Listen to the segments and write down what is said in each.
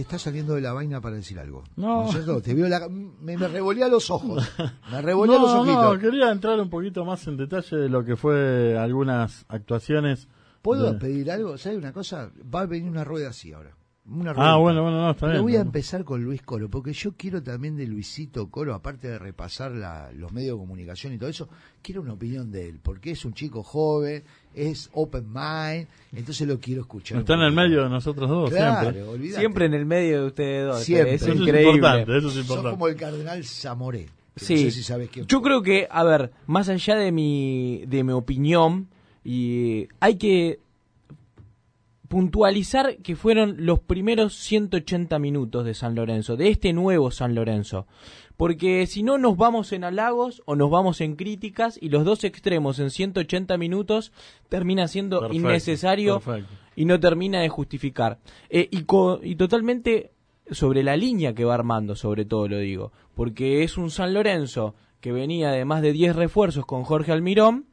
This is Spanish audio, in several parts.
te está saliendo de la vaina para decir algo. No. ¿No es cierto? Te veo la, me, me revolea los ojos. Me revolea los No, ojitos. no, quería entrar un poquito más en detalle de lo que fue algunas actuaciones. ¿Puedo de- pedir algo? ¿Sabes una cosa? Va a venir una rueda así ahora. Una Ah, bueno, bueno, no, está Pero bien. voy a empezar con Luis Colo, porque yo quiero también de Luisito Colo, aparte de repasar la- los medios de comunicación y todo eso, quiero una opinión de él, porque es un chico joven, es open mind, entonces lo quiero escuchar. Está en el medio de nosotros dos, Claro, siempre. olvídate. Siempre en el medio de ustedes dos. Siempre. Es Eso es increíble. importante, eso es Sos como el cardenal Zamoré. Sí. No sé si sabes quién Yo fue. creo que, a ver, más allá de mi, de mi opinión, y hay que puntualizar que fueron los primeros 180 minutos de San Lorenzo, de este nuevo San Lorenzo. Porque si no nos vamos en halagos o nos vamos en críticas y los dos extremos en 180 minutos termina siendo Perfecto, innecesario perfecto. y no termina de justificar. Eh, y, co- y totalmente sobre la línea que va armando, sobre todo lo digo, porque es un San Lorenzo que venía de más de 10 refuerzos con Jorge Almirón,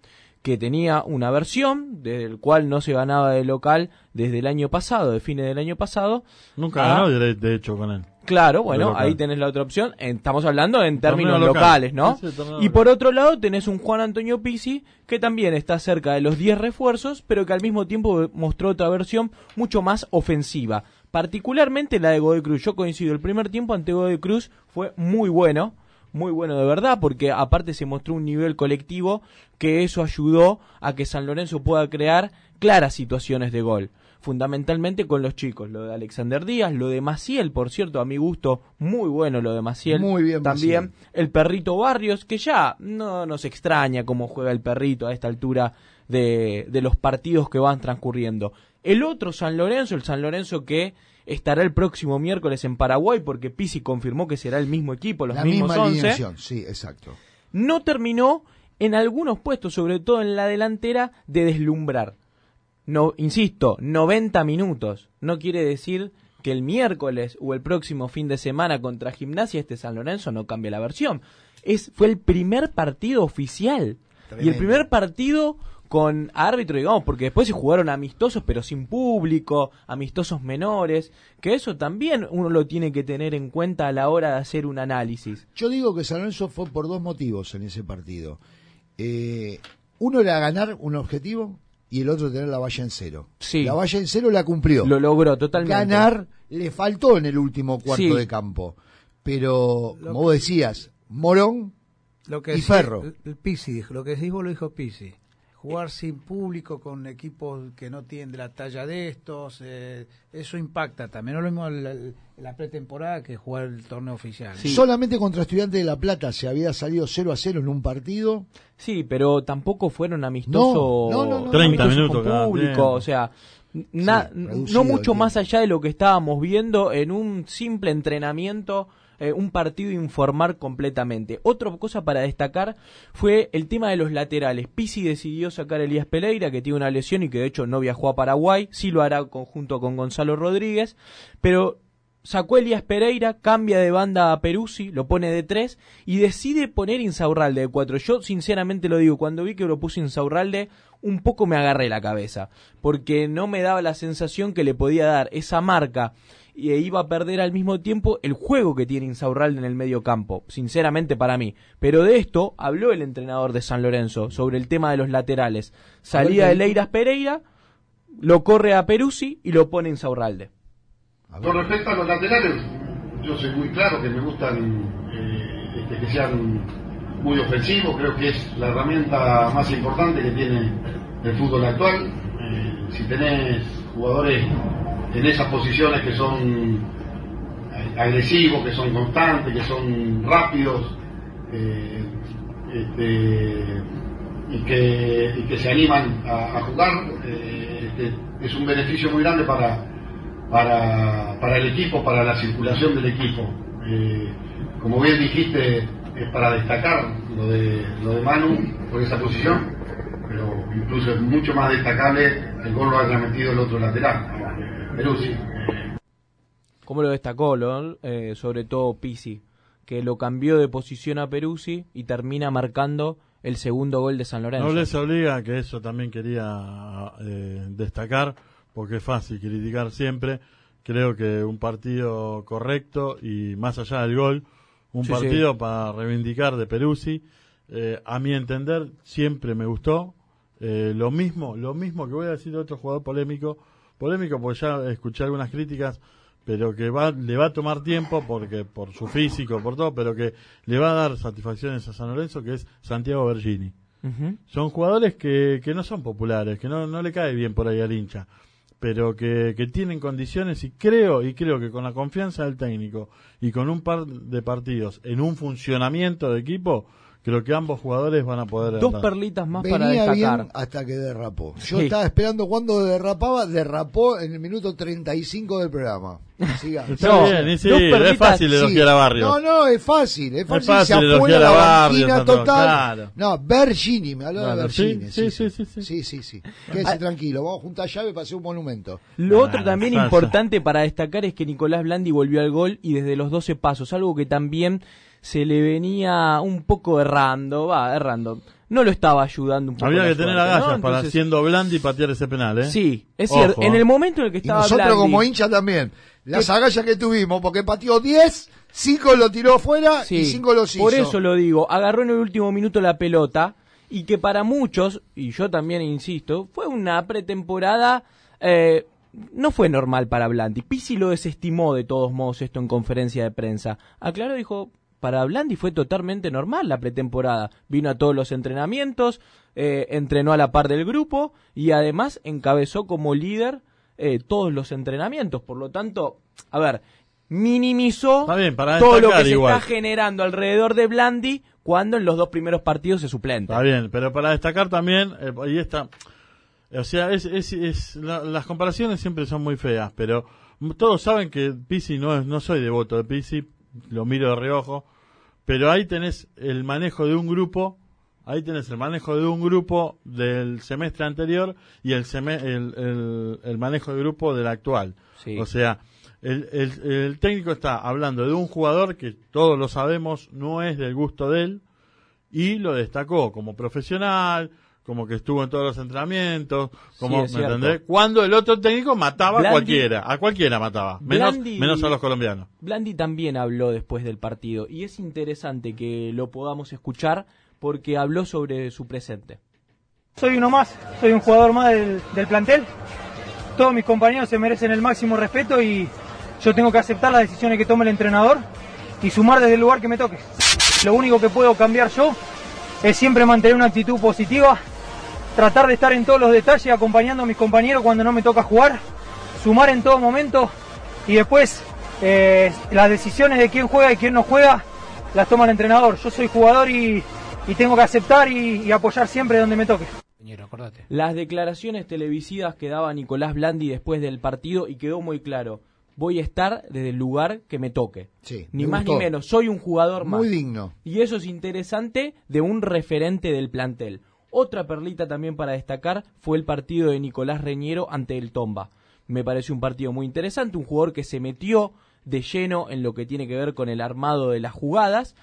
que tenía una versión, desde el cual no se ganaba de local desde el año pasado, de fines del año pasado. Nunca Ah, ganó, de, de hecho, con él. Claro, bueno, ahí tenés la otra opción. Estamos hablando en términos local. locales, ¿no? Sí, sí, torneo y por otro lado tenés un Juan Antonio Pizzi que también está cerca de los 10 refuerzos, pero que al mismo tiempo mostró otra versión mucho más ofensiva. Particularmente la de Godoy Cruz. Yo coincido, el primer tiempo ante Godoy Cruz fue muy bueno, muy bueno de verdad, porque aparte se mostró un nivel colectivo que eso ayudó a que San Lorenzo pueda crear claras situaciones de gol fundamentalmente con los chicos, lo de Alexander Díaz, lo de Maciel, por cierto, a mi gusto, muy bueno lo de Maciel. Muy bien, También Maciel. el perrito Barrios, que ya no nos extraña cómo juega el perrito a esta altura de, de los partidos que van transcurriendo. El otro San Lorenzo, el San Lorenzo que estará el próximo miércoles en Paraguay, porque Pisi confirmó que será el mismo equipo, los La mismos misma 11 alineación, sí, exacto. no terminó en algunos puestos, sobre todo en la delantera, de deslumbrar. No, insisto, 90 minutos. No quiere decir que el miércoles o el próximo fin de semana contra Gimnasia este San Lorenzo no cambie la versión. Es, fue el primer partido oficial. Y el primer partido con árbitro, digamos, porque después se jugaron amistosos, pero sin público, amistosos menores, que eso también uno lo tiene que tener en cuenta a la hora de hacer un análisis. Yo digo que San Lorenzo fue por dos motivos en ese partido. Eh, uno era ganar un objetivo y el otro tener la valla en cero. Sí. La valla en cero la cumplió. Lo logró totalmente. Ganar le faltó en el último cuarto Sí. de campo. Pero, Lo como vos decías, Morón Lo que Y decía- Ferro. El, el Pisi dijo, lo que decís vos lo dijo Pisi. Jugar sin público con equipos que no tienen de la talla de estos, eh, eso impacta también. No es lo mismo la, la pretemporada que jugar el torneo oficial. Sí. solamente contra Estudiantes de La Plata se había salido 0 a 0 en un partido. Sí, pero tampoco fueron amistosos. No, no, no, no. 30 amistosos minutos con cada público, tiempo. o sea, na- Sí, no mucho más allá de lo que estábamos viendo en un simple entrenamiento, eh, un partido informal completamente. Otra cosa para destacar fue el tema de los laterales. Pisi decidió sacar a Elías Pereira, que tiene una lesión y que de hecho no viajó a Paraguay, sí lo hará conjunto con Gonzalo Rodríguez, pero sacó Elías Pereira, cambia de banda a Peruzzi, lo pone de tres y decide poner Insaurralde de cuatro. Yo sinceramente lo digo, cuando vi que lo puso Insaurralde, un poco me agarré la cabeza, porque no me daba la sensación que le podía dar esa marca y e iba a perder al mismo tiempo el juego que tiene Insaurralde en el medio campo, sinceramente para mí. Pero de esto habló el entrenador de San Lorenzo, sobre el tema de los laterales. Salía de Leiras Pereira, lo corre a Peruzzi y lo pone Insaurralde. Con respecto a los laterales, yo soy muy claro que me gustan eh, este, que sean muy ofensivos, creo que es la herramienta más importante que tiene el fútbol actual. Eh, si tenés jugadores en esas posiciones que son agresivos, que son constantes, que son rápidos, eh, este, y, que, se animan a, a jugar, eh, este, es un beneficio muy grande para, para, para el equipo, para la circulación del equipo. Eh, como bien dijiste, es para destacar lo de, lo de Manu por esa posición, pero incluso es mucho más destacable el gol lo haya metido el otro lateral, Peruzzi. ¿Cómo lo destacó, lo, eh, sobre todo Pisi? Que lo cambió de posición a Peruzzi y termina marcando el segundo gol de San Lorenzo. No les obliga, que eso también quería eh, destacar, porque es fácil criticar siempre, creo que un partido correcto y más allá del gol, un Sí, partido para reivindicar de Peruzzi. Eh, a mi entender, siempre me gustó. Eh, lo mismo, lo mismo que voy a decir de otro jugador polémico, polémico porque ya escuché algunas críticas, pero que va, le va a tomar tiempo porque por su físico, por todo, pero que le va a dar satisfacciones a San Lorenzo, que es Santiago Bergini. Son jugadores que, que no son populares, que no, no le cae bien por ahí al hincha, pero que, que tienen condiciones y creo, y creo que con la confianza del técnico y con un par de partidos en un funcionamiento de equipo, creo que ambos jugadores van a poder Dos andar. perlitas más para destacar. bien hasta que derrapó. Yo Sí. estaba esperando cuando derrapaba, derrapó en el minuto 35 del programa. Siga. Está No, bien, y sí, dos es perlitas, fácil Sí. elogiar a Barrios. No, no, es fácil, es fácil, fácil se elogiar la a Antonio, total. claro. No, Bergini, me habló de Bergini. sí, Sí, sí, sí, sí, sí. sí, sí, sí. Quédese tranquilo, vamos a juntar llave para hacer un monumento. Lo Ah, otro también importante para destacar es que Nicolás Blandi volvió al gol y desde los 12 pasos, algo que también se le venía un poco errando, va, errando. No lo estaba ayudando un poco. Había que tener agallas ¿no? para Entonces, siendo Blandi patear ese penal, ¿eh? Sí, es Ojo, cierto. En el momento en el que Y estaba nosotros Blandi- como hincha también. Las agallas que tuvimos, porque pateó 10, 5 lo tiró afuera Sí, y 5 los hizo. Por eso lo digo, agarró en el último minuto la pelota y que para muchos, y yo también insisto, fue una pretemporada, eh, no fue normal para Blandi. Pizzi lo desestimó de todos modos esto en conferencia de prensa. Aclaró, dijo, para Blandi fue totalmente normal la pretemporada. Vino a todos los entrenamientos, eh, entrenó a la par del grupo y además encabezó como líder eh, todos los entrenamientos. Por lo tanto, a ver, minimizó bien, para todo lo que se está generando alrededor de Blandi cuando en los dos primeros partidos se suplente. Está bien, pero para destacar también, eh, ahí está, o sea, es, es, es- la- las comparaciones siempre son muy feas, pero todos saben que Pisi no es, no soy devoto de Pisi, lo miro de reojo, pero ahí tenés el manejo de un grupo, ahí tenés el manejo de un grupo del semestre anterior y el, seme- el, el- el manejo de grupo del actual. Sí. O sea, el, el- el técnico está hablando de un jugador que todos lo sabemos no es del gusto de él y lo destacó como profesional, como que estuvo en todos los entrenamientos, como, es ¿me entendés? Cuando el otro técnico mataba a Blandi- cualquiera, a cualquiera mataba, menos, Blandi- menos a los colombianos. Blandi también habló después del partido y es interesante que lo podamos escuchar porque habló sobre su presente. Soy uno más, soy un jugador más del, del plantel. Todos mis compañeros se merecen el máximo respeto y yo tengo que aceptar las decisiones que tome el entrenador y sumar desde el lugar que me toque. Lo único que puedo cambiar yo es siempre mantener una actitud positiva, tratar de estar en todos los detalles acompañando a mis compañeros cuando no me toca jugar, sumar en todo momento y después eh, las decisiones de quién juega y quién no juega las toma el entrenador. Yo soy jugador y, y tengo que aceptar y- y apoyar siempre donde me toque. Las declaraciones televisivas que daba Nicolás Blandi después del partido y quedó muy claro. Voy a estar desde el lugar que me toque. Sí, ni me más gustó. ni menos. Soy un jugador más. Muy digno. Y eso es interesante de un referente del plantel. Otra perlita también para destacar fue el partido de Nicolás Reñero ante el Tomba. Me pareció un partido muy interesante, un jugador que se metió de lleno en lo que tiene que ver con el armado de las jugadas.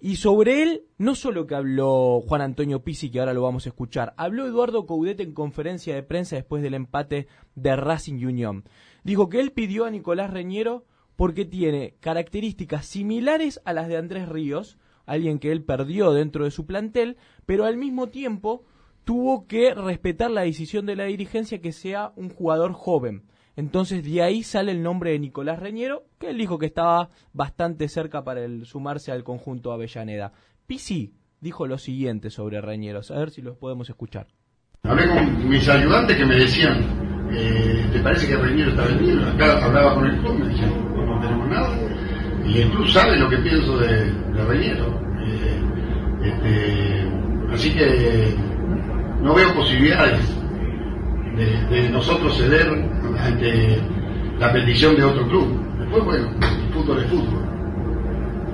Y sobre él, no solo que habló Juan Antonio Pizzi, que ahora lo vamos a escuchar, habló Eduardo Coudet en conferencia de prensa después del empate de Racing Union. Dijo que él pidió a Nicolás Reñero porque tiene características similares a las de Andrés Ríos, alguien que él perdió dentro de su plantel, pero al mismo tiempo tuvo que respetar la decisión de la dirigencia que sea un jugador joven. Entonces de ahí sale el nombre de Nicolás Reñero, que él dijo que estaba bastante cerca para sumarse al conjunto Avellaneda. Pisi dijo lo siguiente sobre Reñeros, a ver si los podemos escuchar. Hablé con mis ayudantes que me decían, eh, ¿te parece que Reñero está vendido? Acá hablaba con el club, me decían, "No, no tenemos nada. Club sabe lo que pienso de, de Reñero. Eh, este, así que no veo posibilidades de, nosotros ceder ante la petición de otro club. Después, bueno, el fútbol es fútbol.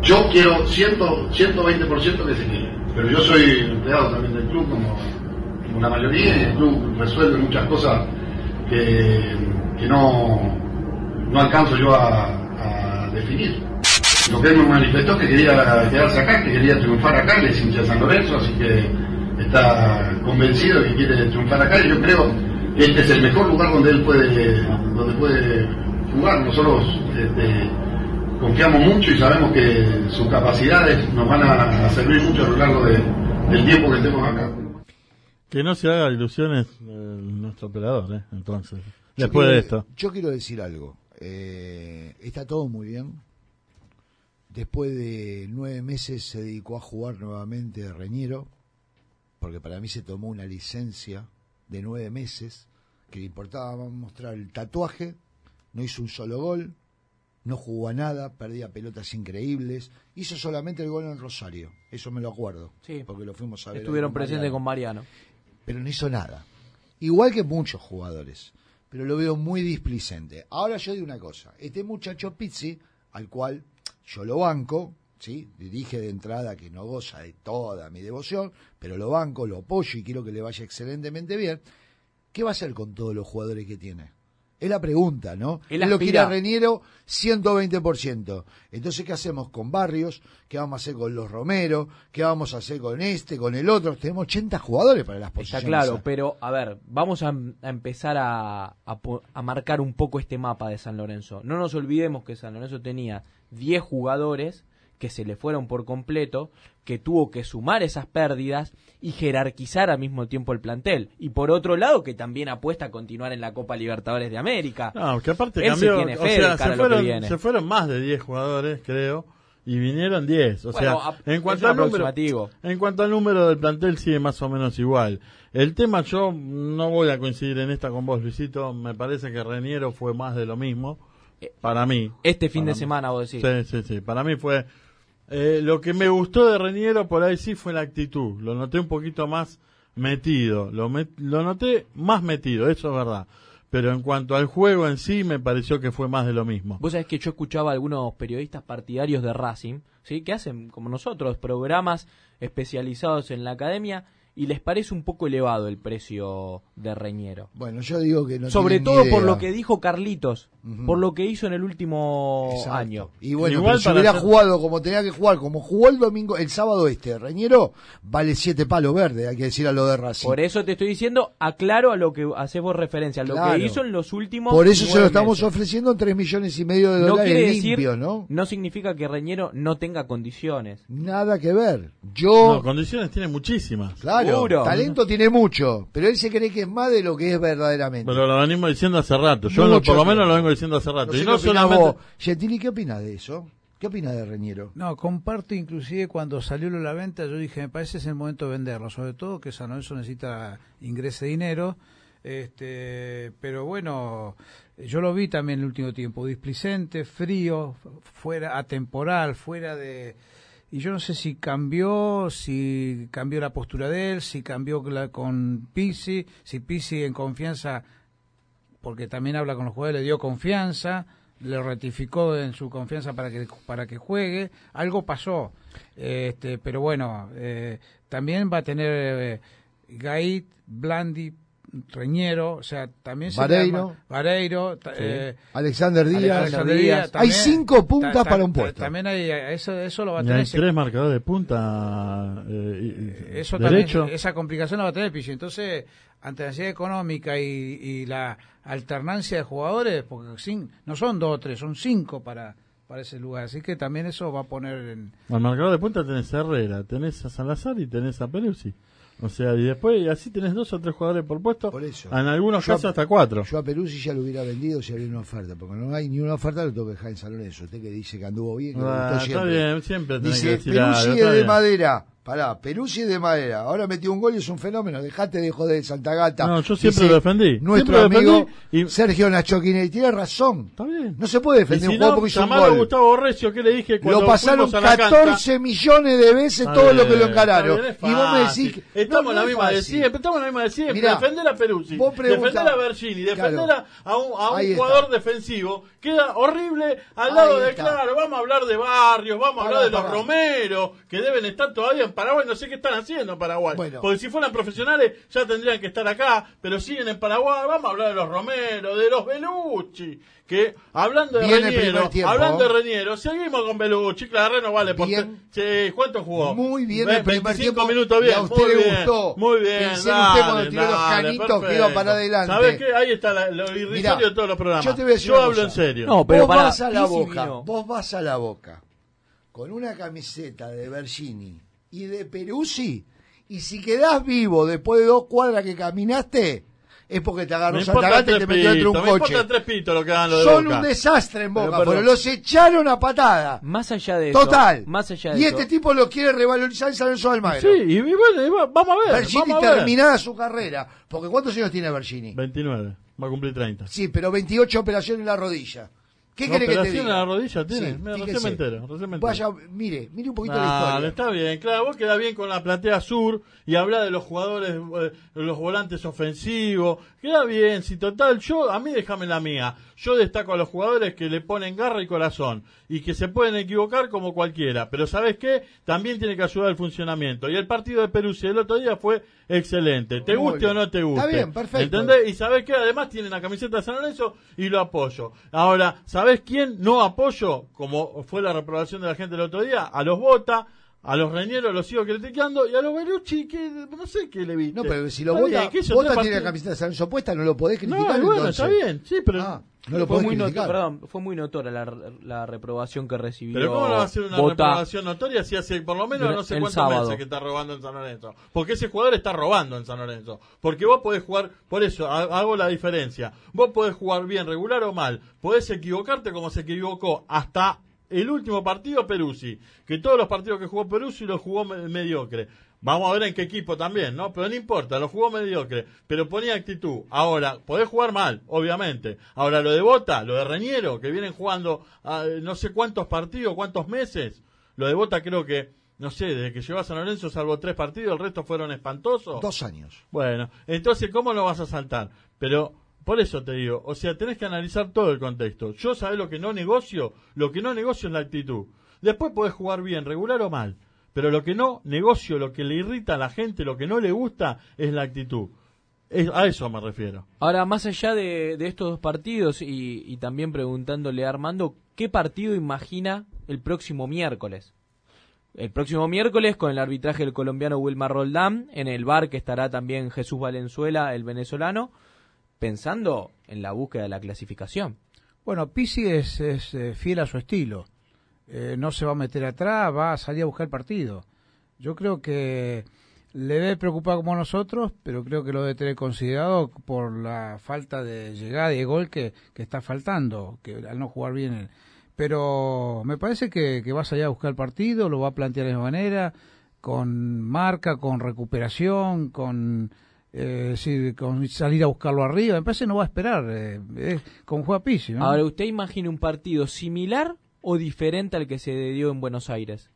Yo quiero 100, 120% que se quede, pero yo soy empleado también del club como, como la mayoría y el club resuelve muchas cosas que, que no, no alcanzo yo a definir. Lo que él me manifestó es que quería quedarse acá, que quería triunfar acá, él es hincha San Lorenzo, así que está convencido de que quiere triunfar acá y yo creo que este es el mejor lugar donde él puede, donde puede jugar. Nosotros este, confiamos mucho y sabemos que sus capacidades nos van a, a servir mucho a lo largo de, del tiempo que estemos acá. Que no se haga ilusiones eh, nuestro operador, ¿eh? Entonces, Yo después quiero- de esto. Yo quiero decir algo. Eh, está todo muy bien. Después de nueve meses se dedicó a jugar nuevamente de Reñero, porque para mí se tomó una licencia de nueve meses, que le importaba mostrar el tatuaje, no hizo un solo gol, no jugó a nada, perdía pelotas increíbles, hizo solamente el gol en Rosario, eso me lo acuerdo, Sí. porque lo fuimos a ver. Estuvieron presentes con Mariano. pero no hizo nada. Igual que muchos jugadores, pero lo veo muy displicente. Ahora yo digo una cosa, este muchacho Pizzi, al cual yo lo banco, ¿sí? Dije de entrada que no goza de toda mi devoción, pero lo banco, lo apoyo y quiero que le vaya excelentemente bien. ¿Qué va a hacer con todos los jugadores que tiene? Es la pregunta, ¿no? Él Él lo quiere a Reniero 120%. Entonces, ¿qué hacemos con Barrios? ¿Qué vamos a hacer con los Romero? ¿Qué vamos a hacer con este, con el otro? Tenemos 80 jugadores para las Está posiciones. claro, pero a ver, vamos a, a empezar a, a a marcar un poco este mapa de San Lorenzo. No nos olvidemos que San Lorenzo tenía 10 jugadores que se le fueron por completo, que tuvo que sumar esas pérdidas y jerarquizar al mismo tiempo el plantel. Y por otro lado, que también apuesta a continuar en la Copa Libertadores de América. No, que aparte Él se cambió. o de a se lo que fueron, viene. se fueron más de 10 jugadores, creo, y vinieron 10. O Bueno, sea, en cuanto, al número, en cuanto al número del plantel, sigue más o menos igual. El tema, yo no voy a coincidir en esta con vos, Luisito. Me parece que Reniero fue más de lo mismo. Para mí. Este fin de mí. semana, vos decís. Sí, sí, sí. Para mí fue. Eh, lo que me gustó de Reniero por ahí sí fue la actitud. Lo noté un poquito más metido. Lo, met- lo noté más metido, eso es verdad. Pero en cuanto al juego en sí, me pareció que fue más de lo mismo. Vos sabés que yo escuchaba a algunos periodistas partidarios de Racing, ¿sí? que hacen, como nosotros, programas especializados en la academia y les parece un poco elevado el precio de Reñero. Bueno, yo digo que no Sobre todo por lo que dijo Carlitos, Por lo que hizo en el último Exacto. año. Y bueno, Igual pero si hubiera hacer- jugado como tenía que jugar, como jugó el domingo, el sábado este, Reñero, vale siete palos verdes, hay que decir a lo de Racing. Por eso te estoy diciendo, aclaro a lo que haces vos referencia, a lo Claro. que hizo en los últimos Por eso se lo estamos meses. ofreciendo en tres millones y medio de No dólares quiere decir, limpios, ¿no? no significa que Reñero no tenga condiciones. Nada que ver. Yo, No, condiciones tiene muchísimas. claro, seguro. talento tiene mucho, pero él se cree que es más de lo que es verdaderamente. Pero lo venimos diciendo hace rato. Yo lo- por lo menos lo vengo diciendo hace rato. No sé y qué no opinás solamente. vos. Gentili, ¿qué opinas de eso? ¿Qué opinas de Reñero? No, comparto inclusive cuando salió de la venta, yo dije, me parece es el momento de venderlo, sobre todo que San Lorenzo necesita ingrese dinero, este, pero bueno, yo lo vi también en el último tiempo, displicente, frío, fuera atemporal, fuera de y yo no sé si cambió, si cambió la postura de él, si cambió la- con Pisi, si Pisi en confianza porque también habla con los jugadores, le dio confianza, le ratificó en su confianza para que para que juegue, algo pasó, este, pero bueno, eh, también va a tener eh, Gait, Blandi, Reñero, o sea, también se Vareiro. llama- Vareiro, ta- eh, Alexander Díaz. Alexander Díaz. Hay también- cinco puntas ta- ta- para un ta- puesto. También hay, eso, eso lo va a tener. hay tres marcadores de punta. eh, y- y- eso derecho. también, esa complicación la va a tener Pichi. Entonces, ante la necesidad económica y, y la alternancia de jugadores, porque sin, no son dos o tres, son cinco para, para ese lugar. Así que también eso va a poner en... Al marcador de punta tenés a Herrera, tenés a Salazar y tenés a Peruzzi. O sea, y después y así tenés dos o tres jugadores por puesto. Por eso. En algunos Yo- casos hasta cuatro. Yo a Peruzzi ya lo hubiera vendido si había una oferta, porque no hay ni una oferta, lo tengo que dejar en San Lorenzo. Usted que dice que anduvo bien, que Ah, gustó está siempre. bien, siempre tenés que Dice, decir Peruzzi algo, es de bien. madera. Pará, Peruzzi es de madera. Ahora metió un gol y es un fenómeno. Dejate de joder de Santa Gata. No, yo siempre Dice lo defendí. Nuestro Siempre amigo defendí y- Sergio Nachoquine. Y tiene razón. Está bien. No se puede Y defender si un juego no, porque hizo un llamalo a gol. Gustavo Recio, ¿qué le dije cuando Lo pasaron fuimos a la 14 cancha? millones de veces todo lo que lo encararon. Y vos me decís que. Estamos no, en la misma de siempre, estamos en la misma de siempre. Mirá, defender a Peruzzi, defender a Bergini, defender Claro. a, un, a un jugador defensivo, queda horrible al lado de claro. Vamos a hablar de Barrios, vamos a hablar de los pará. Romero, que deben estar todavía en Paraguay, no sé qué están haciendo en Paraguay. Bueno. Porque si fueran profesionales ya tendrían que estar acá, pero siguen en Paraguay. Vamos a hablar de los Romero, de los Belucci. Que hablando de Bien el Reñero, tiempo. hablando de Reñero, seguimos con Belucci. Claro, no vale. Por Bien. Sí, ¿Cuánto jugó? Muy bien el primer 25 tiempo. minutos y bien. a usted muy le bien, gustó. Muy bien. Pensé en dale, usted cuando tiró los canitos que perfecto. iba para adelante. ¿Sabes qué? Ahí está la- lo irrisorio Mirá, de todos los programas. yo te voy a decir Yo hablo cosa. en serio. No, pero vos para vas a la boca, vos vas a la boca con una camiseta de Bergini y de Peruzzi y si quedás vivo después de dos cuadras que caminaste es porque te agarró Santa y te metió dentro de un me coche. tres pitos lo que hagan lo de Son Boca. un desastre en Boca, pero los echaron a patada. Más allá de eso. Total. Más allá de y eso. este tipo lo quiere revalorizar en San Lorenzo de Almagro. Sí, y, y bueno, y va- vamos a ver. Bergini vamos a ver. terminada su carrera. Porque ¿cuántos años tiene Bergini? 29, va a cumplir 30. Sí, pero 28 operaciones en la rodilla. ¿Qué ¿No, querés que te diga? la rodilla tiene? Sí, Mira, recién me entero, recién me entero. Vaya, mire, mire un poquito la historia. está bien, claro, vos quedás bien con la platea sur y habla de los jugadores, eh, los volantes ofensivos, queda bien, si total, yo, a mí déjame la mía, yo destaco a los jugadores que le ponen garra y corazón y que se pueden equivocar como cualquiera, pero ¿sabes qué? También tiene que ayudar el funcionamiento y el partido de Perú el otro día fue excelente, te Muy guste o no te guste. Está bien, perfecto. ¿Entendés? Y ¿sabés qué? Además tiene la camiseta de San Lorenzo y lo apoyo. Ahora, ¿sabés quién no apoyo? Como fue la reprobación de la gente el otro día, a los Bota, a los Reñeros los sigo criticando y a los Belucci, que no sé qué le viste. No, pero si lo Está vota, bien, que hizo vota tres tiene la camiseta de San Lorenzo puesta, no lo podés No, criticar y bueno, entonces. está bien, sí, pero... Ah, no lo fue muy, noto- perdón, fue muy notoria la, la reprobación que recibió. Pero ¿cómo no va a ser una Bota. reprobación notoria si hace por lo menos no sé el cuántos sábado. meses que está robando en San Lorenzo? Porque ese jugador está robando en San Lorenzo. Porque vos podés jugar, por eso ha- hago la diferencia. Vos podés jugar bien, regular o mal. Podés equivocarte como se equivocó hasta el último partido Peruzzi. Que todos los partidos que jugó Peruzzi los jugó me- mediocre. Vamos a ver en qué equipo también, ¿no? Pero no importa, lo jugó mediocre. Pero ponía actitud. Ahora, podés jugar mal, obviamente. Ahora, lo de Bota, lo de Reñero, que vienen jugando ah, no sé cuántos partidos, cuántos meses. Lo de Bota creo que, no sé, desde que llegó a San Lorenzo salvo tres partidos, el resto fueron espantosos. Dos años. Bueno, entonces, ¿cómo lo vas a saltar? Pero, por eso te digo, o sea, tenés que analizar todo el contexto. Yo sabés lo que no negocio, lo que no negocio es la actitud. Después podés jugar bien, regular o mal. Pero lo que no negocio, lo que le irrita a la gente, lo que no le gusta, es la actitud. Es- a eso me refiero. Ahora, más allá de, de estos dos partidos y, y también preguntándole a Armando, ¿qué partido imagina el próximo miércoles? El próximo miércoles con el arbitraje del colombiano Wilmar Roldán, en el bar que estará también Jesús Valenzuela, el venezolano, pensando en la búsqueda de la clasificación. Bueno, Pizzi es, es, eh, fiel a su estilo. Eh, no se va a meter atrás, va a salir a buscar el partido. Yo creo que le debe preocupar como nosotros, pero creo que lo debe tener considerado por la falta de llegada y de gol que, que está faltando, que al no jugar bien. Pero me parece que, que va a salir a buscar el partido, lo va a plantear de esa manera, con marca, con recuperación, con eh, con salir a buscarlo arriba. Me parece no va a esperar, eh, como juega Pizzi. ¿no? Ahora, ¿usted imagina un partido similar o diferente al que se dio en Buenos Aires?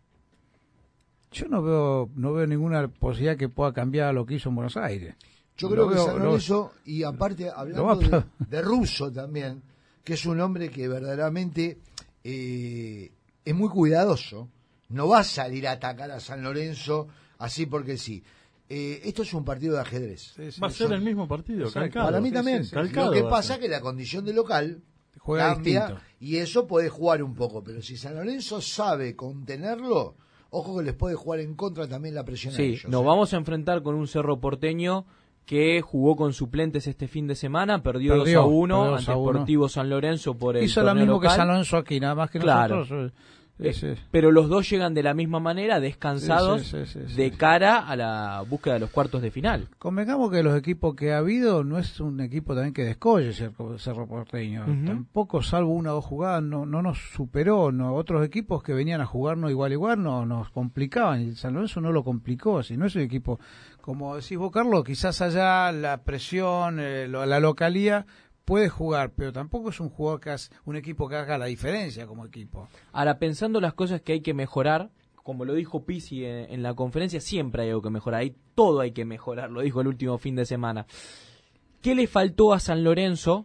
Yo no veo, no veo ninguna posibilidad que pueda cambiar lo que hizo en Buenos Aires. Yo creo que veo- San lo- Lorenzo, y aparte hablando de, Russo también, que es un hombre que verdaderamente eh, es muy cuidadoso, no va a salir a atacar a San Lorenzo así porque sí. Eh, esto es un partido de ajedrez. Sí, sí, Va a ser el mismo partido, calcado. Para mí sí, también. sí, sí. Calcado Lo que pasa es que la condición de local Juega cambia distinto. y eso puede jugar un poco, pero si San Lorenzo sabe contenerlo, ojo que les puede jugar en contra también la presión a Sí, ellos. nos ¿eh? vamos a enfrentar con un Cerro porteño que jugó con suplentes este fin de semana, perdió, Perdió, 2 a 1 perdió 2 ante a 1. Sportivo San Lorenzo por el Hizo lo torneo mismo que. San Lorenzo aquí, nada más que Claro. nosotros. Eh, pero los dos llegan de la misma manera, descansados, Sí, de cara a la búsqueda de los cuartos de final. Convengamos que los equipos que ha habido no es un equipo también que descolle Cerro, Cerro Porteño. Tampoco, salvo una o dos jugadas, no, no nos superó. No, otros equipos que venían a jugarnos igual igual no, nos complicaban. Y San Lorenzo no lo complicó. Si no es un equipo, como decís vos, Carlos, quizás allá la presión, eh, lo- la localía puede jugar, pero tampoco es un jugador que hace- un equipo que haga la diferencia como equipo. Ahora, pensando las cosas que hay que mejorar, como lo dijo Pisi en, en la conferencia, siempre hay algo que mejorar, ahí todo hay que mejorar, lo dijo el último fin de semana. ¿Qué le faltó a San Lorenzo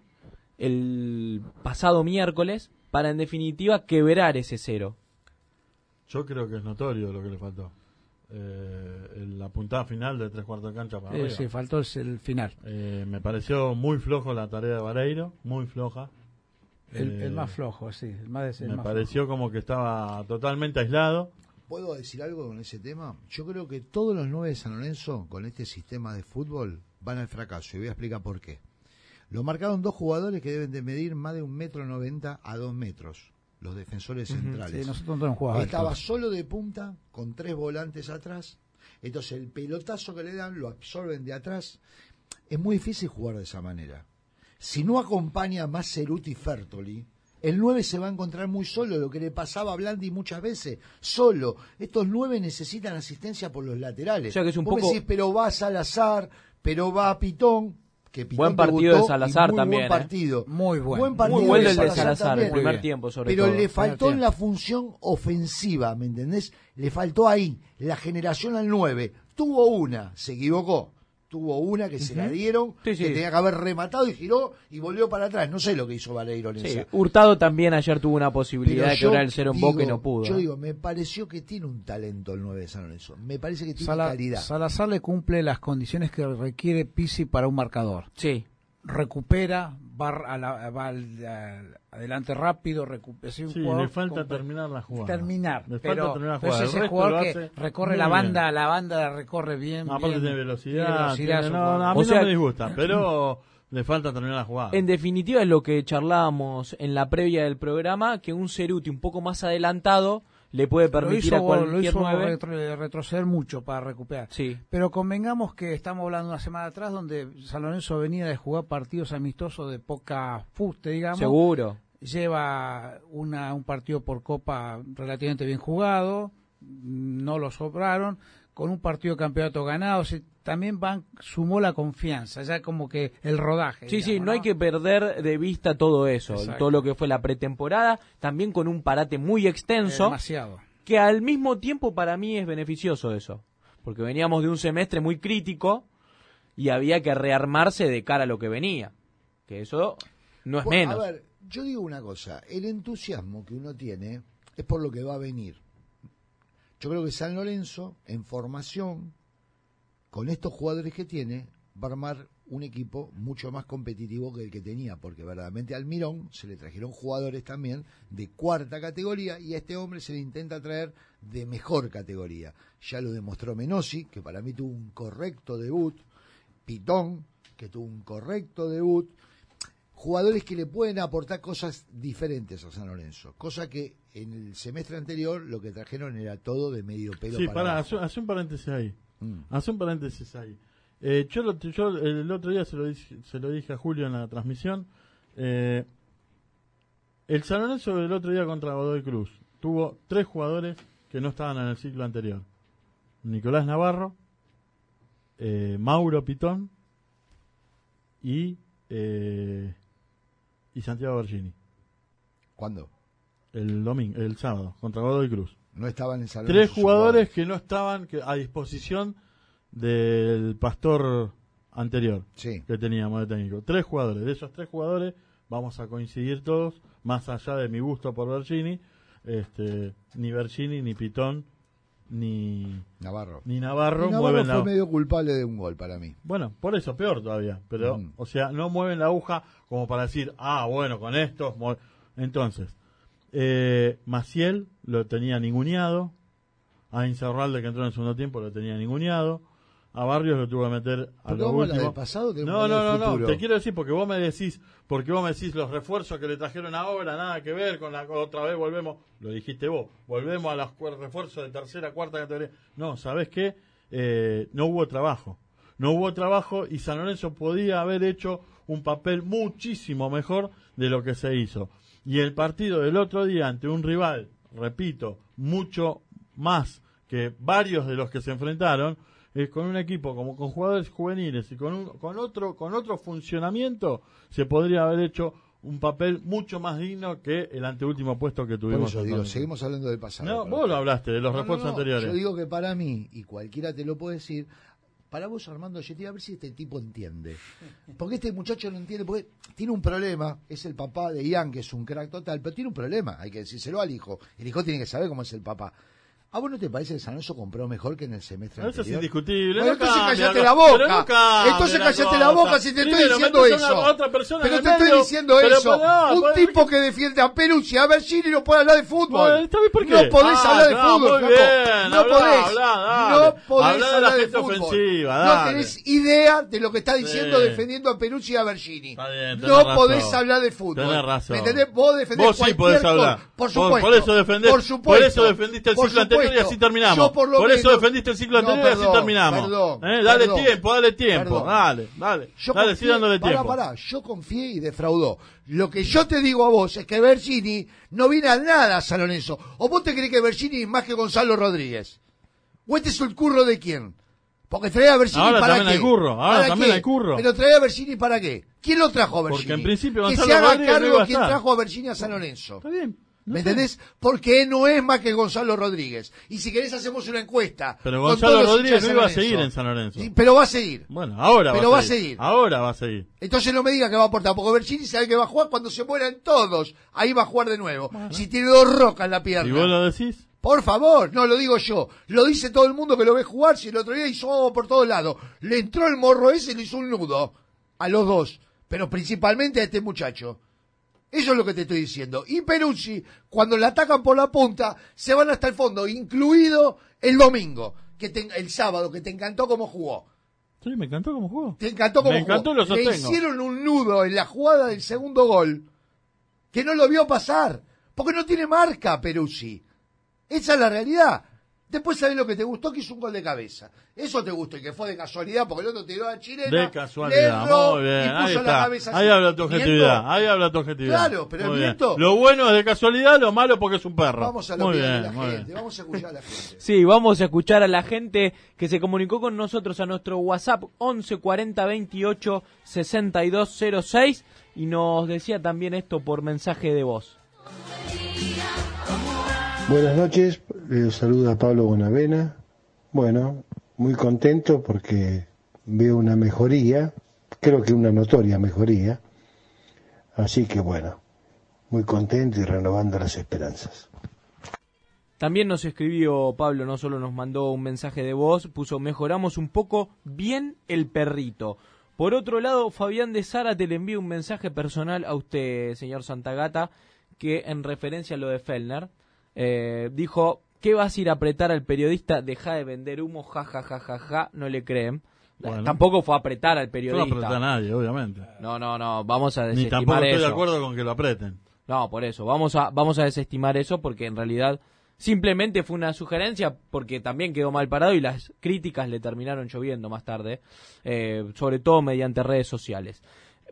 el pasado miércoles para en definitiva quebrar ese cero? Yo creo que es notorio lo que le faltó. Eh, la puntada final de tres cuartos de cancha para Sí, faltó el, el final. Eh, me pareció muy flojo la tarea de Vareiro, muy floja. El, Eh, el más flojo, sí. El más, el Me más pareció como que estaba totalmente aislado. ¿Puedo decir algo con ese tema? Yo creo que todos los nueve de San Lorenzo, con este sistema de fútbol, van al fracaso. Y voy a explicar por qué. Lo marcaron dos jugadores que deben de medir más de un metro noventa a dos metros. Los defensores centrales. Sí, nosotros no jugábamos. Estaba solo de punta, con tres volantes atrás. Entonces el pelotazo que le dan lo absorben de atrás. Es muy difícil jugar de esa manera. Si no acompaña más Ceruti Fertoli, el 9 se va a encontrar muy solo, lo que le pasaba a Blandi muchas veces, solo. Estos 9 necesitan asistencia por los laterales. O sea que es un Vos poco- decís, pero va Salazar, pero va Pitón, que Pitón Buen partido debutó de Salazar muy también, Buen ¿eh? partido. Muy bueno. Buen partido Muy bueno el de Salazar Salazar, el primer tiempo sobre Pero todo. le faltó en la función ofensiva, ¿me entendés? Le faltó ahí, la generación al 9. Tuvo una, se equivocó. Tuvo una que se la dieron, Sí, sí. que tenía que haber rematado y giró y volvió para atrás. No sé lo que hizo Vareiro en Sí, esa. Hurtado también ayer tuvo una posibilidad Pero de yo quebrar el cero en digo- boca y no pudo. Yo ¿eh? digo, me pareció que tiene un talento el 9 de San Lorenzo. Me parece que tiene Sala- calidad. Salazar le cumple las condiciones que requiere Pisi para un marcador. Sí, Recupera, va, a la- va al- al- adelante rápido, recupera. es un Sí, jugador le falta terminar la jugada. terminar. Le pero, falta terminar la pero jugada. es El ese jugador que recorre la bien. banda, la banda la recorre bien. No, aparte bien. tiene velocidad. Tiene velocidad, tiene- no, a mí O sea- no me disgusta, pero le falta terminar la jugada. En definitiva es lo que charlábamos en la previa del programa, que un Ceruti un poco más adelantado le puede lo permitir hizo, a lo cualquier hizo nueve. retro- retroceder mucho para recuperar. Sí, Pero convengamos que estamos hablando una semana atrás donde San Lorenzo venía de jugar partidos amistosos de poca fuste, digamos. seguro. Lleva una, un partido por Copa relativamente bien jugado, no lo sobraron, con un partido de campeonato ganado. se- también van, sumó la confianza, ya como que el rodaje. Sí, sí, no hay que perder de vista todo eso, Exacto. todo lo que fue la pretemporada, también con un parate muy Eh, extenso, demasiado. que al mismo tiempo para mí es beneficioso eso, porque veníamos de un semestre muy crítico y había que rearmarse de cara a lo que venía, que eso no es Bueno, menos. A ver, yo digo una cosa, el entusiasmo que uno tiene es por lo que va a venir. Yo creo que San Lorenzo, en formación, con estos jugadores que tiene, va a armar un equipo mucho más competitivo que el que tenía, porque verdaderamente al Mirón se le trajeron jugadores también de cuarta categoría y a este hombre se le intenta traer de mejor categoría. Ya lo demostró Menosi, que para mí tuvo un correcto debut, Pitón, que tuvo un correcto debut, jugadores que le pueden aportar cosas diferentes a San Lorenzo, cosa que en el semestre anterior lo que trajeron era todo de medio pelo Sí, para hace, hace un paréntesis ahí. Mm. Hace un paréntesis ahí. Eh, yo, lo- yo el otro día se lo, dije, se lo dije a Julio en la transmisión. eh, el San Lorenzo del otro día contra Godoy Cruz tuvo tres jugadores que no estaban en el ciclo anterior. Nicolás Navarro, eh, Mauro Pitón y, eh, y Santiago Bergini. ¿Cuándo? El domingo, el sábado, contra Godoy Cruz. No estaban en San Tres Lorenzo jugadores que no estaban que, a disposición del pastor anterior Sí. que teníamos de técnico. Tres jugadores. De esos tres jugadores vamos a coincidir todos, más allá de mi gusto por Bergini. Este, ni Bergini, ni Pitón, ni, Navarro. ni Navarro, mueven fue la medio culpable de un gol para mí. Bueno, por eso, peor todavía. Pero, Mm. o sea, no mueven la aguja como para decir, ah, bueno, con estos. mue-". Entonces, eh, Maciel lo tenía ninguneado. A Insaurralde, que entró en el segundo tiempo, lo tenía ninguneado. A Barrios lo tuvo que meter a ¿Por qué lo del pasado No, no, no, no. Te quiero decir porque vos me decís, porque vos me decís los refuerzos que le trajeron ahora, nada que ver con la otra vez volvemos, lo dijiste vos, volvemos a los refuerzos de tercera, cuarta categoría. No, ¿sabés qué? Eh, no hubo trabajo. No hubo trabajo y San Lorenzo podía haber hecho un papel muchísimo mejor de lo que se hizo. Y el partido del otro día ante un rival, repito, mucho más que varios de los que se enfrentaron, eh, con un equipo como con jugadores juveniles y con, un- con otro con otro funcionamiento se podría haber hecho un papel mucho más digno que el anteúltimo puesto que Por tuvimos. eso digo, seguimos hablando del pasado. No, vos lo hablaste de los No, no, refuerzos no, anteriores. Yo digo que para mí, y cualquiera te lo puede decir, para vos Armando Yetti, a ver si este tipo entiende. Porque este muchacho no entiende, porque tiene un problema, es el papá de Ian, que es un crack total, pero tiene un problema, hay que decírselo al hijo. El hijo tiene que saber cómo es el papá. ¿A vos no te parece que San Lorenzo compró mejor que en el semestre Eso es anterior? indiscutible. Bueno, no entonces cambia cállate la- la boca. no entonces la cállate la boca si te estoy diciendo eso. otra pero te estoy diciendo eso. un tipo que defiende a Pelucci, a Bergini no puede hablar de fútbol. Bueno, ¿está bien por qué? No podés Ah, hablar de fútbol, bien, no podés. no podés hablar de fútbol. ofensiva, no tenés idea de lo que está diciendo Sí. defendiendo a Pelucci y a Bergini. No podés hablar de fútbol. Tenés razón. ¿Me entendés? Vos defendés Vos sí podés hablar. Por supuesto. por eso defendiste el ciclo anterior y así terminamos. Yo por lo Por eso defendiste el ciclo No, anterior y así terminamos. perdón, Eh, dale perdón, tiempo, dale tiempo. Dale, dale. Yo dale, confié- sigue dándole pará, tiempo. pará, yo confié y defraudó. Lo que yo te digo a vos es que Bergini no viene a nada a San Lorenzo. ¿O vos te crees que Bergini es más que Gonzalo Rodríguez? ¿O este es el curro de quién? Porque trae a Bergini Ahora para también qué? hay curro, ahora ¿Para también qué? hay curro. Pero trae a Bergini para qué? ¿Quién lo trajo a Bergini? Porque en principio que Gonzalo se haga Rodríguez no cargo quién estar. trajo a Bergini a San Lorenzo. Está bien. ¿Me entendés? Porque no es más que Gonzalo Rodríguez. Y si querés hacemos una encuesta. Pero con Gonzalo todos los Rodríguez no iba a seguir en San Lorenzo. Sí, Pero va a seguir. Bueno, ahora Pero va a seguir. Ahora va a seguir. Entonces no me diga que va a aportar, porque Bergini sabe que va a jugar cuando se mueran todos. Ahí va a jugar de nuevo. Si tiene dos rocas en la pierna. ¿Y vos lo decís? Por favor, no lo digo yo. Lo dice todo el mundo que lo ve jugar. Si el otro día hizo vamos por todos lados. Le entró el morro ese y le hizo un nudo. A los dos. Pero principalmente a este muchacho. Eso es lo que te estoy diciendo. Y Peruzzi, cuando le atacan por la punta, se van hasta el fondo, incluido el domingo, que te- el sábado, que te encantó cómo jugó. Sí, me encantó cómo jugó. Te encantó cómo Me encantó jugó. y lo Le hicieron un nudo en la jugada del segundo gol que no lo vio pasar. Porque no tiene marca Peruzzi. Esa es la realidad. Después sabés lo que te gustó, que hizo un gol de cabeza. Eso te gustó y que fue de casualidad porque el otro tiró a chilena. De casualidad, le erró muy bien, y ahí puso la está. cabeza Ahí habla tu objetividad, ¿Miento? ahí habla tu objetividad. Claro, pero Muy miento. Lo bueno es de casualidad, lo malo porque es un perro. Vamos a lo bien, de la muy gente. bien. Vamos a escuchar a la gente. Sí, vamos a escuchar a la gente que se comunicó con nosotros a nuestro WhatsApp 11 40 28 62 06 y nos decía también esto por mensaje de voz. Buenas noches, les saluda Pablo Bonavena. Bueno, muy contento porque veo una mejoría, creo que una notoria mejoría. Así que bueno, muy contento y renovando las esperanzas. También nos escribió Pablo, no solo nos mandó un mensaje de voz, puso mejoramos un poco bien el perrito. Por otro lado, Fabián de Zárate le envía un mensaje personal a usted, señor Santagata, que en referencia a lo de Fellner, eh, dijo, ¿qué vas a ir a apretar al periodista? Deja de vender humo, ja, ja, ja, ja, ja, no le creen. Bueno. Tampoco fue a apretar al No periodista. aprieta a nadie, obviamente. No, no, no, vamos a Ni desestimar tampoco estoy eso. de acuerdo con que lo aprieten. No, por eso. Vamos a, vamos a desestimar eso porque en realidad simplemente fue una sugerencia porque también quedó mal parado y las críticas le terminaron lloviendo más tarde, eh, sobre todo mediante redes sociales.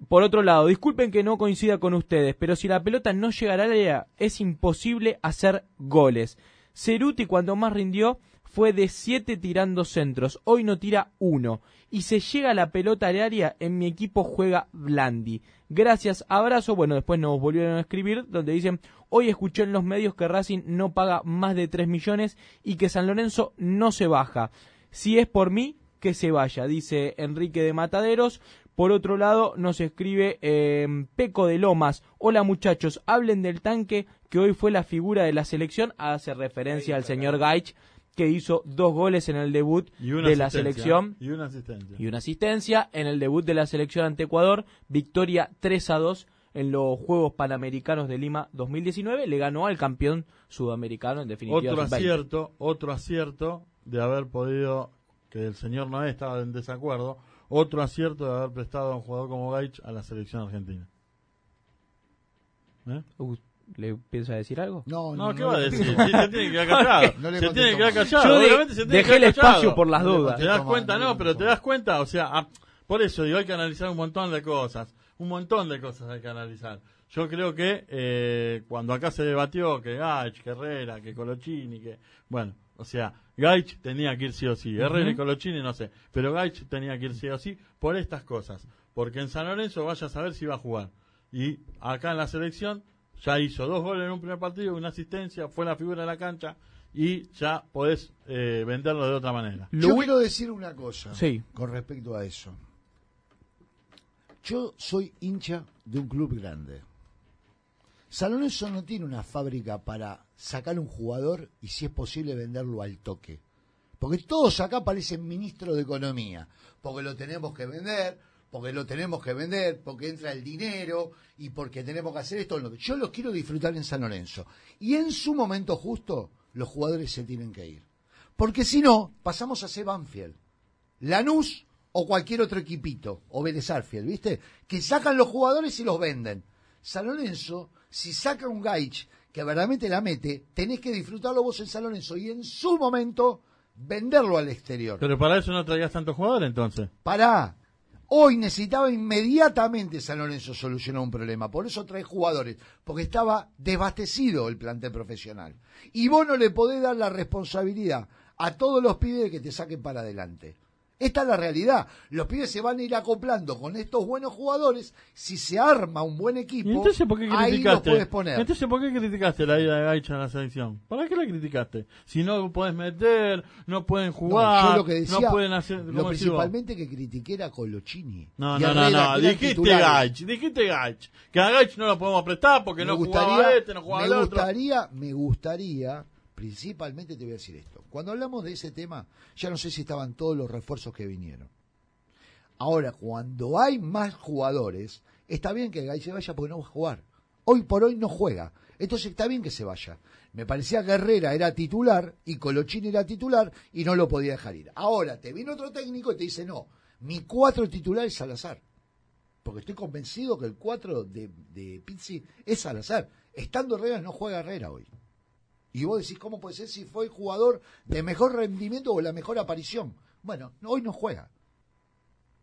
Por otro lado, disculpen que no coincida con ustedes, pero si la pelota no llega al área es imposible hacer goles. Ceruti cuando más rindió fue de 7 tirando centros, hoy no tira uno. Y se llega la pelota al área, en mi equipo juega Blandi. Gracias, abrazo. Bueno, después nos volvieron a escribir donde dicen, hoy escuché en los medios que Racing no paga más de 3 millones y que San Lorenzo no se baja. Si es por mí, que se vaya, dice Enrique de Mataderos. Por otro lado, nos escribe eh, Peco de Lomas. Hola muchachos, hablen del tanque que hoy fue la figura de la selección. Hace referencia al señor Gaich, que hizo dos goles en el debut de la selección Y una asistencia. y una asistencia en el debut de la selección ante Ecuador. Victoria 3 a 2 en los Juegos Panamericanos de Lima 2019. Le ganó al campeón sudamericano, en definitiva. Otro sub-20. acierto, otro acierto de haber podido, que el señor Noé estaba en desacuerdo, otro acierto de haber prestado a un jugador como Gaich a la selección argentina. ¿Eh? Uh, ¿Le piensa decir algo? No, No, no, ¿qué no va a decir? Sí, se tiene que quedar callado. No se tiene que quedar callado. Yo de- obviamente se tiene dejé que el quedar callado. espacio por las dudas. ¿Te das cuenta? no pero te das cuenta, o sea, ah, por eso digo, hay que analizar un montón de cosas. Un montón de cosas hay que analizar. Yo creo que eh, cuando acá se debatió que Gaich, que Herrera, que Colochini, que. Bueno, o sea, Gaich tenía que ir sí o sí. Herrera y Colochini no sé. Pero Gaich tenía que ir sí o sí por estas cosas. Porque en San Lorenzo vaya a saber si va a jugar. Y acá en la selección ya hizo dos goles en un primer partido, una asistencia, fue la figura de la cancha y ya podés eh, venderlo de otra manera. Yo ui- quiero decir una cosa Sí. con respecto a eso. Yo soy hincha de un club grande. San Lorenzo no tiene una fábrica para sacar un jugador y si es posible venderlo al toque. Porque todos acá parecen ministros de economía, porque lo tenemos que vender, porque lo tenemos que vender, porque entra el dinero y porque tenemos que hacer esto. Yo lo quiero disfrutar en San Lorenzo. Y en su momento justo, los jugadores se tienen que ir. Porque si no, pasamos a ser Banfield, Lanús o cualquier otro equipito, o Vélez Arfield, ¿viste? Que sacan los jugadores y los venden. San Lorenzo, si saca un Gaich que verdaderamente la mete, tenés que disfrutarlo vos en San Lorenzo y en su momento venderlo al exterior. Pero para eso no traías tantos jugadores entonces. Pará. Hoy necesitaba inmediatamente San Lorenzo solucionar un problema. Por eso trae jugadores. Porque estaba desbastecido el plantel profesional. Y vos no le podés dar la responsabilidad a todos los pibes que te saquen para adelante. Esta es la realidad. Los pibes se van a ir acoplando con estos buenos jugadores. Si se arma un buen equipo, entonces, ¿por qué ahí los puedes poner. Entonces, ¿por qué criticaste la ida de Gaicha en la selección? ¿Para qué la criticaste? Si no puedes meter, no pueden jugar, no, yo lo que decía, no pueden hacer... Lo principalmente que critiqué era Colochini. No, no, no, no, dijiste Gaich, dijiste Gaich. Que a Gaich no lo podemos prestar porque no jugaba este, no jugaba me el otro. Gustaría, me gustaría principalmente te voy a decir esto. Cuando hablamos de ese tema, ya no sé si estaban todos los refuerzos que vinieron. Ahora, cuando hay más jugadores, está bien que Gay se vaya porque no va a jugar. Hoy por hoy no juega. Entonces está bien que se vaya. Me parecía que Herrera era titular y Colochín era titular y no lo podía dejar ir. Ahora te viene otro técnico y te dice, no, mi cuatro titular es Salazar. Porque estoy convencido que el cuatro de, de Pizzi es Salazar. Estando Herrera no juega Herrera hoy. Y vos decís, ¿cómo puede ser si fue el jugador de mejor rendimiento o la mejor aparición? Bueno, hoy no juega.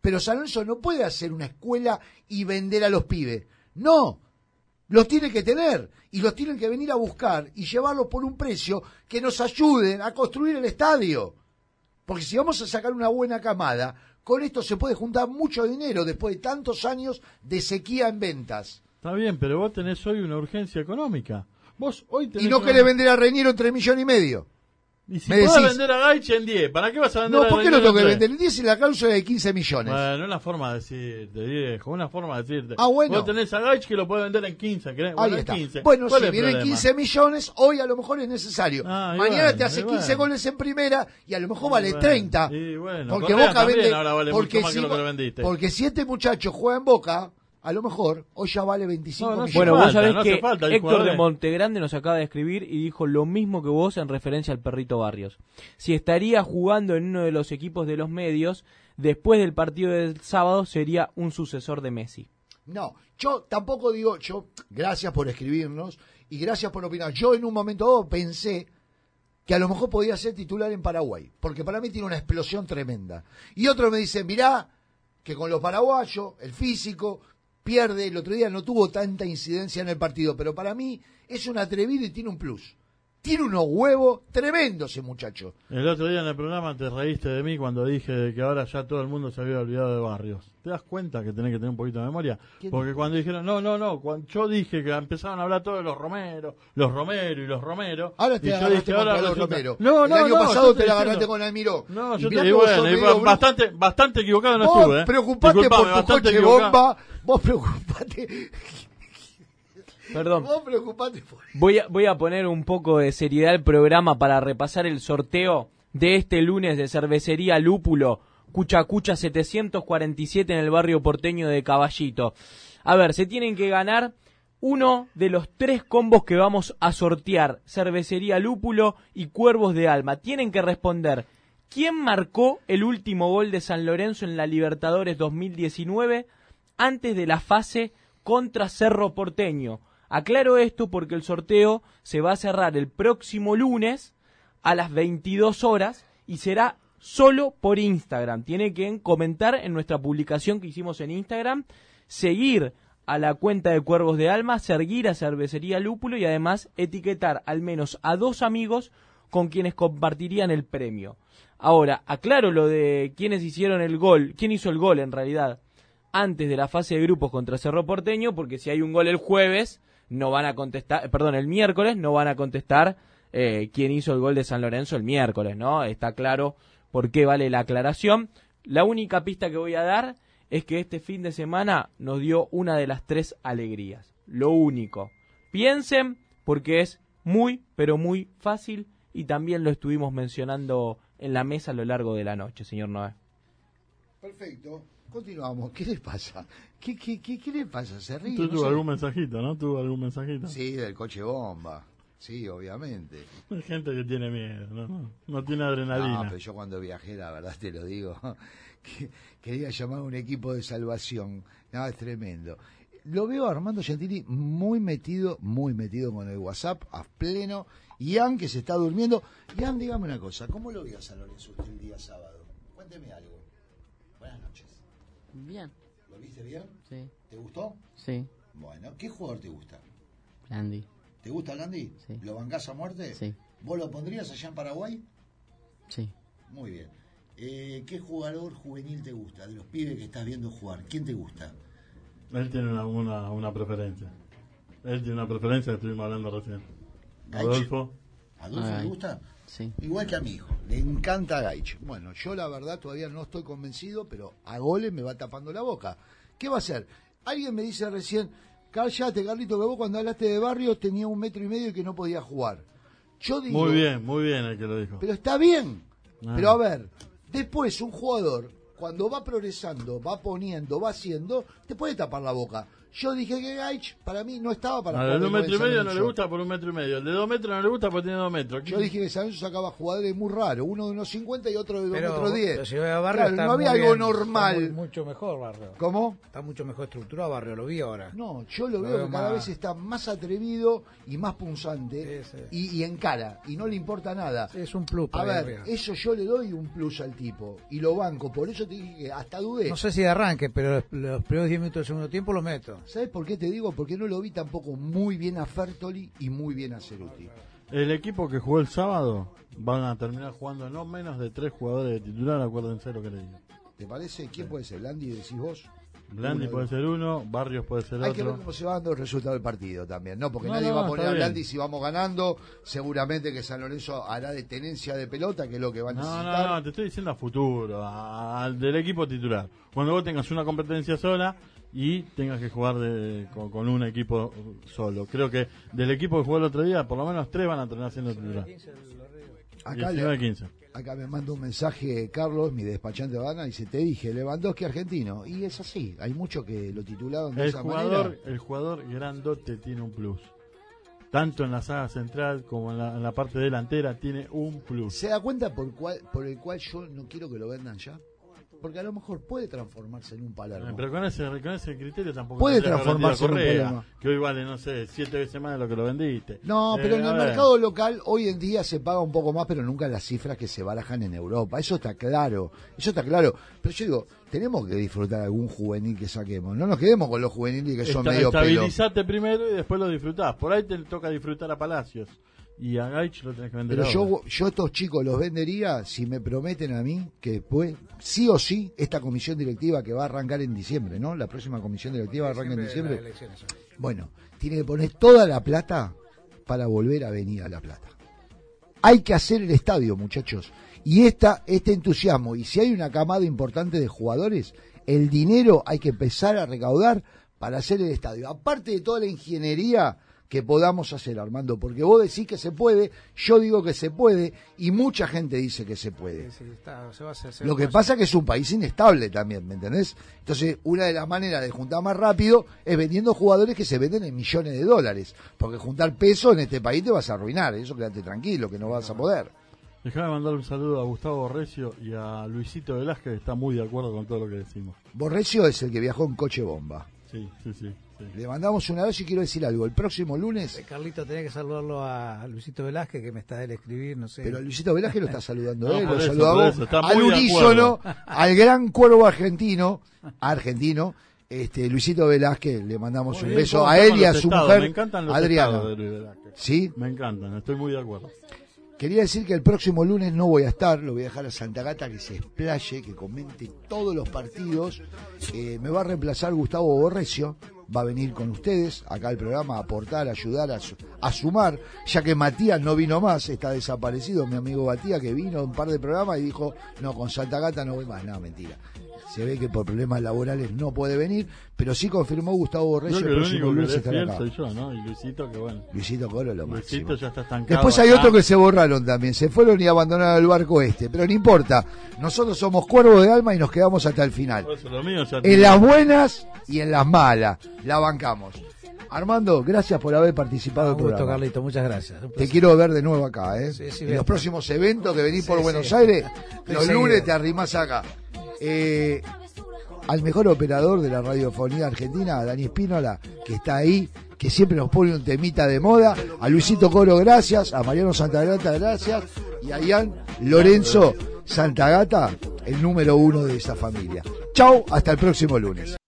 Pero San Lorenzo no puede hacer una escuela y vender a los pibes. No, los tiene que tener y los tienen que venir a buscar y llevarlos por un precio que nos ayuden a construir el estadio. Porque si vamos a sacar una buena camada, con esto se puede juntar mucho dinero después de tantos años de sequía en ventas. Está bien, pero vos tenés hoy una urgencia económica hoy y no querés vender a Reñero en 3 millones y medio. Y si podés vender a Gaich en 10, ¿para qué vas a vender no, a No, ¿por qué no tengo que vender en 10 si la cláusula es de 15 millones? Bueno, una forma de decirte, viejo, una forma de decirte. Ah, bueno. Vos tenés a Gaich que lo puede vender en 15, ¿querés? Ahí está. 15. Bueno, si vienen 15 millones, hoy a lo mejor es necesario. Ah, Mañana te hace 15 goles en primera y a lo mejor vale 30. Y bueno, porque Boca vende. Ahora vale porque, mucho más si, que lo que lo vendiste. porque si este muchacho juega en Boca, a lo mejor hoy ya vale 25 millones. Bueno, vos sabés que Héctor de Montegrande nos acaba de escribir y dijo lo mismo que vos en referencia al perrito Barrios. Si estaría jugando en uno de los equipos de los medios, después del partido del sábado sería un sucesor de Messi. No, yo tampoco digo, yo, gracias por escribirnos y gracias por opinar. Yo en un momento dado pensé que a lo mejor podía ser titular en Paraguay, porque para mí tiene una explosión tremenda. Y otro me dice, mirá, que con los paraguayos, el físico, pierde, el otro día no tuvo tanta incidencia en el partido, pero para mí es un atrevido y tiene un plus. Tiene unos huevos tremendos ese muchacho. El otro día en el programa te reíste de mí cuando dije que ahora ya todo el mundo se había olvidado de Barrios. ¿Te das cuenta que tenés que tener un poquito de memoria? Porque cuando dijeron, no, no, no, cuando yo dije que empezaron a hablar todos de los Romero, los Romero y los Romero. Ahora te agarraste con los Romero. No, no, el año pasado te, la agarraste con Almiró. No, yo te digo, bueno, bastante, bastante equivocado no estuve. ¿eh? Preocupate por tu coche bomba. Vos preocupate Perdón. Voy a, voy a poner un poco de seriedad al programa para repasar el sorteo de este lunes de cervecería Lúpulo, Cucha Cucha 747 en el barrio porteño de Caballito. A ver, se tienen que ganar uno de los tres combos que vamos a sortear, cervecería Lúpulo y Cuervos de Alma. Tienen que responder quién marcó el último gol de San Lorenzo en la Libertadores 2019 antes de la fase contra Cerro Porteño. Aclaro esto porque el sorteo se va a cerrar el próximo lunes a las 22 horas y será solo por Instagram. Tiene que comentar en nuestra publicación que hicimos en Instagram, seguir a la cuenta de Cuervos de Alma, seguir a Cervecería Lúpulo y además etiquetar al menos a dos amigos con quienes compartirían el premio. Ahora, aclaro lo de quienes hicieron el gol, quién hizo el gol en realidad antes de la fase de grupos contra Cerro Porteño, porque si hay un gol el jueves, no van a contestar, eh, perdón, el miércoles no van a contestar eh, quién hizo el gol de San Lorenzo el miércoles, ¿no? Está claro por qué vale la aclaración. La única pista que voy a dar es que este fin de semana nos dio una de las tres alegrías. Lo único. Piensen porque es muy, pero muy fácil y también lo estuvimos mencionando en la mesa a lo largo de la noche, señor Noé. Perfecto. Continuamos. ¿Qué le pasa? ¿Qué, qué, qué, qué le pasa? ¿Se ríe? Tú No tuvo algún mensajito, ¿no? Tuvo algún mensajito. Sí, del coche bomba. Sí, obviamente. Hay gente que tiene miedo, no, no, tiene adrenalina. No, pero yo cuando viajé, la verdad te lo digo, que quería llamar a un equipo de salvación. No, es tremendo. Lo veo a Armando Gentili muy metido, muy metido con el WhatsApp, a pleno. Ian, que se está durmiendo. Ian, dígame una cosa, ¿cómo lo vio a San Lorenzo usted el día sábado? Cuénteme algo. Buenas noches. Bien, ¿Lo viste bien? sí, ¿Te gustó? sí, Bueno, ¿qué jugador te gusta? Landy, ¿Te gusta Landy? Sí. ¿Lo bancás a muerte? Sí. ¿Vos lo pondrías allá en Paraguay? sí. Muy bien. Eh, ¿Qué jugador juvenil te gusta? De los pibes que estás viendo jugar, ¿quién te gusta? Él tiene una, una, una preferencia. Él tiene una preferencia que estuvimos hablando recién. Gaich. Adolfo. ¿Adolfo te gusta? Sí. Igual que a mi hijo, le encanta Gaich. Bueno, yo la verdad todavía no estoy convencido, pero a goles me va tapando la boca. ¿Qué va a hacer? Alguien me dice recién, cállate, Carlito, que vos cuando hablaste de barrio tenía un metro y medio y que no podía jugar. Yo digo, Muy bien, muy bien el que lo dijo. Pero está bien. Ah. Pero a ver, después un jugador, cuando va progresando, va poniendo, va haciendo, te puede tapar la boca. Yo dije que Gaich para mí no estaba para Al de jugar un metro y medio no le gusta por un metro y medio. El de dos metros no le gusta porque tiene dos metros. Yo dije que San Lorenzo sacaba jugadores muy raros, uno de unos 50 y otro de 2 Pero metros 10. la ciudad de Barrio Claro, está no había algo bien, normal. está muy- mucho mejor Barrio. ¿Cómo? Está mucho mejor estructurado Barrio, lo vi ahora. No, yo lo Lo veo veo que cada vez está más atrevido y más punzante Sí, sí. Y, y encara y no le importa nada. Es un plus A para ver, arriba. eso yo le doy un plus al tipo y lo banco. Por eso te dije que hasta dudé. No sé si de arranque, pero los, los primeros 10 minutos del segundo tiempo lo meto. ¿Sabes por qué te digo? Porque no lo vi tampoco muy bien a Fertoli y muy bien a Ceruti. El equipo que jugó el sábado van a terminar jugando no menos de tres jugadores de titular, acuérdense lo que le digo. ¿Te parece? ¿Quién puede ser? ¿Landy decís vos? Blandi Uno puede de- ser uno, Barrios puede ser Hay que ver otro. cómo se va dando el resultado del partido también, ¿no? Porque No, nadie no, va a poner a. Blandi si vamos ganando. Seguramente que San Lorenzo hará de tenencia de pelota, que es lo que va a No, necesitar. no, no, te estoy diciendo a futuro, a- al del equipo titular. Cuando vos tengas una competencia sola y tengas que jugar de- con, con un equipo solo. Creo que del equipo que jugó el otro día, por lo menos tres van a terminar siendo titular. Acá, 19 le- 15. acá me manda un mensaje Carlos, mi despachante de Habana, dice, te dije, Lewandowski argentino. Y es así, hay muchos que lo titularon de El esa jugador, manera. el jugador grandote tiene un plus. Tanto en la saga central como en la, en la parte delantera tiene un plus. ¿Se da cuenta por, cual, por el cual yo no quiero que lo vendan ya? Porque a lo mejor puede transformarse en un Palermo. Eh, Pero con ese, con ese criterio tampoco Puede transformarse en un problema. que hoy vale, no sé, siete veces más de lo que lo vendiste. No, Eh, pero en a el ver. mercado local hoy en día se paga un poco más, pero nunca las cifras que se barajan en Europa. Eso está claro, eso está claro. Pero yo digo, tenemos que disfrutar algún juvenil que saquemos. No nos quedemos con los juveniles que son Esta- medio pelo. estabilizate primero y después lo disfrutás. Por ahí te toca disfrutar a Palacios. Y a Gaich lo tenés que vender Pero ahora. yo, yo a estos chicos los vendería si me prometen a mí que después, sí o sí, esta comisión directiva que va a arrancar en diciembre, ¿no? La próxima comisión directiva arranca en diciembre. Bueno, tiene que poner toda la plata para volver a venir a La Plata. Hay que hacer el estadio, muchachos. Y esta, este entusiasmo, y si hay una camada importante de jugadores, el dinero hay que empezar a recaudar para hacer el estadio. Aparte de toda la ingeniería que podamos hacer, Armando, porque vos decís que se puede, yo digo que se puede, y mucha gente dice que se puede. Sí, sí, está- se va a hacer- se Lo que pasa es que es un país inestable también, ¿me entendés? Entonces, una de las maneras de juntar más rápido es vendiendo jugadores que se venden en millones de dólares. Porque juntar peso en este país te vas a arruinar, eso quédate tranquilo, que no vas a poder. Dejame mandar un saludo a Gustavo Recio y a Luisito Velázquez, que está muy de acuerdo con todo lo que decimos. Borrecio es el que viajó en coche bomba. Sí, sí, sí. Sí. Le mandamos una vez y quiero decir algo. El próximo lunes, Eh, Carlito, tenía que saludarlo a Luisito Velázquez, que me está él escribir, no sé. pero a Luisito Velázquez lo está saludando No, él, por lo eso, saludamos al unísono, al gran cuervo argentino, argentino, este Luisito Velázquez, le mandamos Muy un bien, beso a él y a su estados, mujer, Me encantan los Adriana. de Luis Velázquez. ¿Sí? Me encantan, estoy muy de acuerdo. Quería decir que el próximo lunes no voy a estar, lo voy a dejar a Santa Gata que se explaye, que comente todos los partidos. Eh, me va a reemplazar Gustavo Borrecio, va a venir con ustedes acá al programa a aportar, a ayudar, a, su- a sumar, ya que Matías no vino más, está desaparecido, mi amigo Matías que vino un par de programas y dijo, no, con Santa Gata no voy más, no, mentira. Se ve que por problemas laborales no puede venir, pero sí confirmó Gustavo Borrello Creo el que el próximo único que lunes estará acá. soy yo, ¿no? Y Luisito, que bueno. Luisito Colo lo Luisito máximo. ya está estancado. Después hay acá. otros que se borraron también, se fueron y abandonaron el barco este, pero no importa, nosotros somos cuervos de alma y nos quedamos hasta el final. Por eso lo mío ya En las buenas y en las malas, la bancamos. Armando, gracias por haber participado Un del gusto, programa. Carlito, muchas gracias. Un Te quiero ver de nuevo acá, ¿eh? Sí, sí, en los próximos eventos que venís Sí, por sí. Buenos Aires, los lunes te arrimás acá. Eh, al mejor operador de la radiofonía argentina, a Dani Espínola, que está ahí, que siempre nos pone un temita de moda, a Luisito Coro, gracias, a Mariano Santagata, gracias, y a Ian Lorenzo Santagata, el número uno de esa familia. Chau, hasta el próximo lunes.